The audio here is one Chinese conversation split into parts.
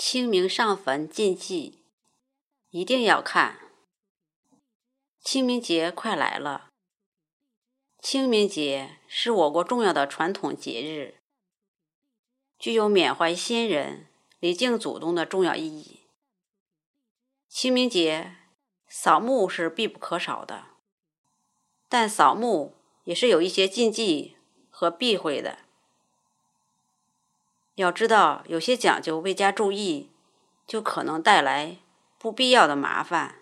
清明上坟禁忌，一定要看。清明节快来了，清明节是我国重要的传统节日，具有缅怀先人、礼敬祖宗的重要意义。清明节扫墓是必不可少的，但扫墓也是有一些禁忌和避讳的。要知道，有些讲究未加注意，就可能带来不必要的麻烦。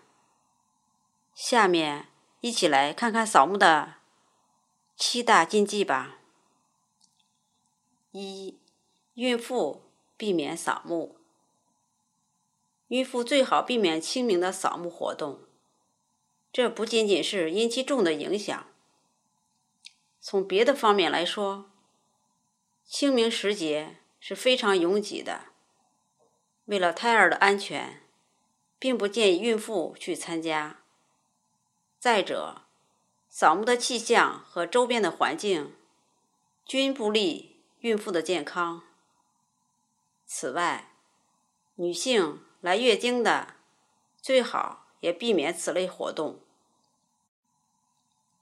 下面一起来看看扫墓的七大禁忌吧。一、孕妇避免扫墓。孕妇最好避免清明的扫墓活动。这不仅仅是阴气重的影响，从别的方面来说，清明时节。是非常拥挤的。为了胎儿的安全，并不建议孕妇去参加。再者，扫墓的气象和周边的环境均不利孕妇的健康。此外，女性来月经的最好也避免此类活动。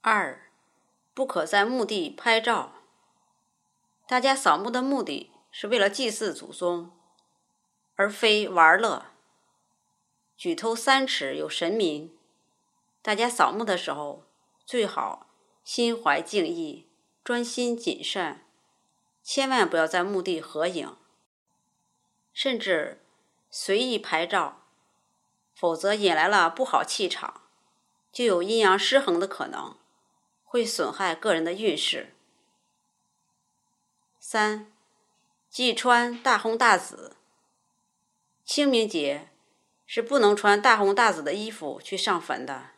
二，不可在墓地拍照。大家扫墓的目的。是为了祭祀祖宗，而非玩乐。举头三尺有神明，大家扫墓的时候最好心怀敬意，专心谨慎，千万不要在墓地合影，甚至随意拍照，否则引来了不好气场，就有阴阳失衡的可能，会损害个人的运势。三。忌穿大红大紫。清明节是不能穿大红大紫的衣服去上坟的。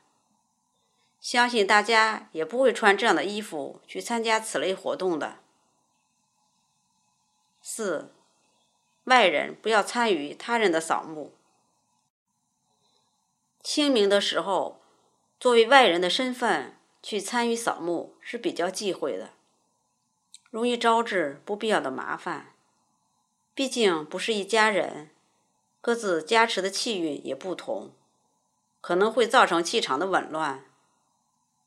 相信大家也不会穿这样的衣服去参加此类活动的。四，外人不要参与他人的扫墓。清明的时候，作为外人的身份去参与扫墓是比较忌讳的，容易招致不必要的麻烦。毕竟不是一家人，各自加持的气运也不同，可能会造成气场的紊乱，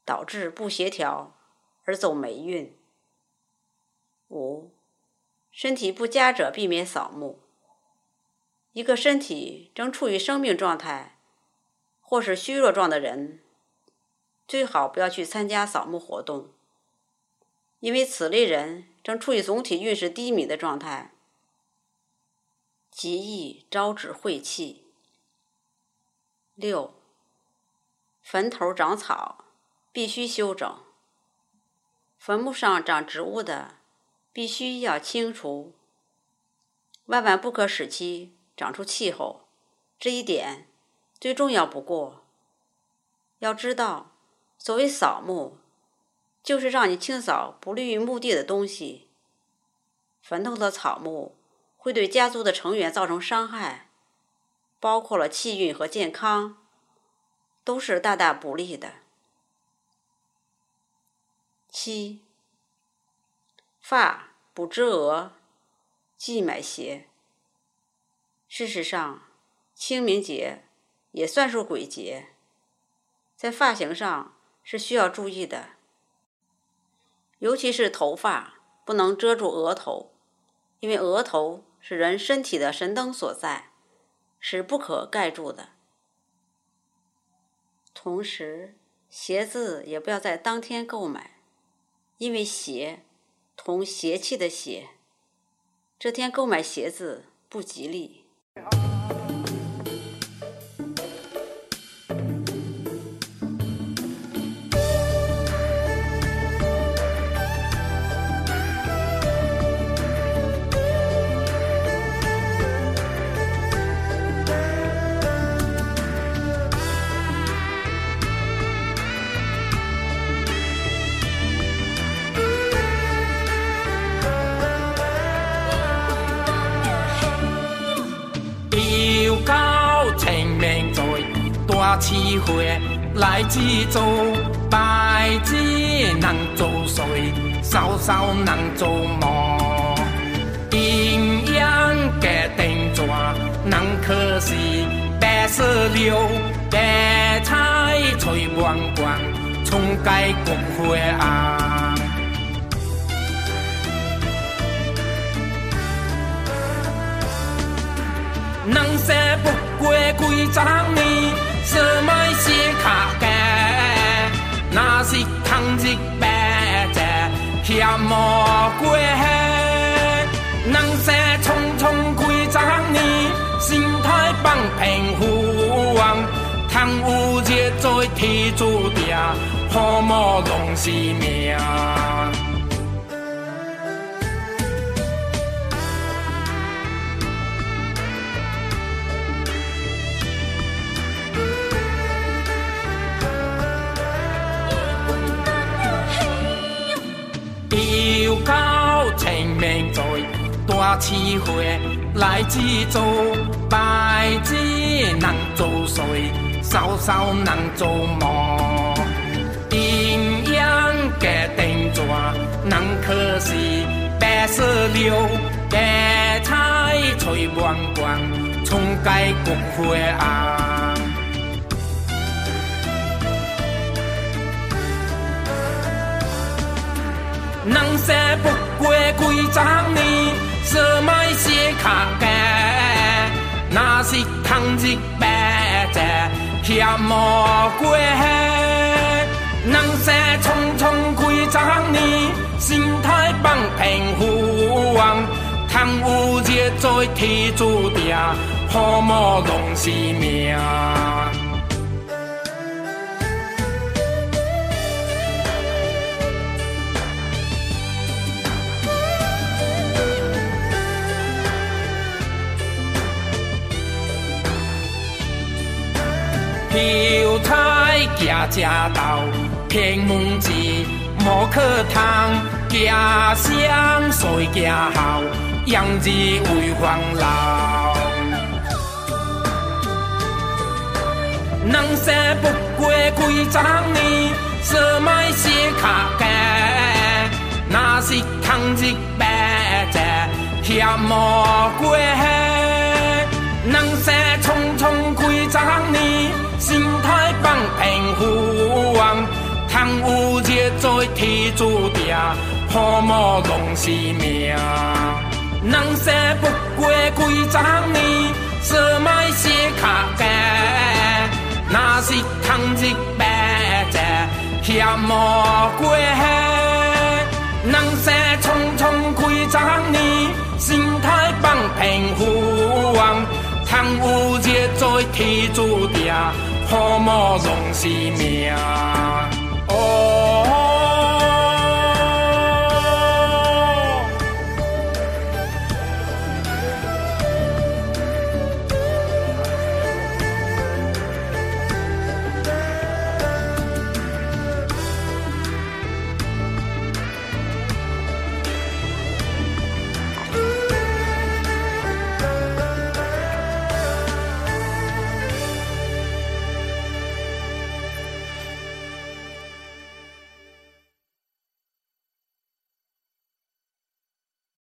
导致不协调而走霉运。五，身体不佳者避免扫墓。一个身体正处于生病状态或是虚弱状的人，最好不要去参加扫墓活动，因为此类人正处于总体运势低迷的状态。极易招致晦气。六，坟头长草必须修整。坟墓上长植物的，必须要清除，万万不可使其长出气候。这一点最重要不过。要知道，所谓扫墓，就是让你清扫不利于墓地的东西。坟头的草木。会对家族的成员造成伤害，包括了气运和健康，都是大大不利的。七，发不知额，忌买鞋。事实上，清明节也算是鬼节，在发型上是需要注意的，尤其是头发不能遮住额头，因为额头。是人身体的神灯所在，是不可盖住的。同时，鞋子也不要在当天购买，因为鞋同邪气的邪，这天购买鞋子不吉利。七岁来祭祖，拜子人做岁，嫂嫂人做母，阴阳隔定转。人可是白色流，白菜翠弯弯，葱盖国花红。人生不过几十莫过人生匆匆几十年，心态放平浮妄，贪有日做天注定，好无拢是命。大市会来制作，拜子人做水，扫扫人做梦。阴阳隔定转，人可是白色流，白菜翠弯弯，葱盖国花红。人生不过几十年，什么是卡价？那是通日白债，嫌无过人生匆匆几十年，心态放平浮妄，贪有热做天注定，好无拢是命。油菜夹夹豆，偏门子无可通，夹香水夹好，养子为黄老。人生不过几十年，什么是卡价？那是通日白债，嫌无过人生匆匆几十年，平浮妄，贪有热做天注定，好无拢是命。人生不过几十年，什么是卡价？那是通日白债，嫌无过人生匆匆几十年，心态放平浮妄。贪有热做天注定，好无拢是命。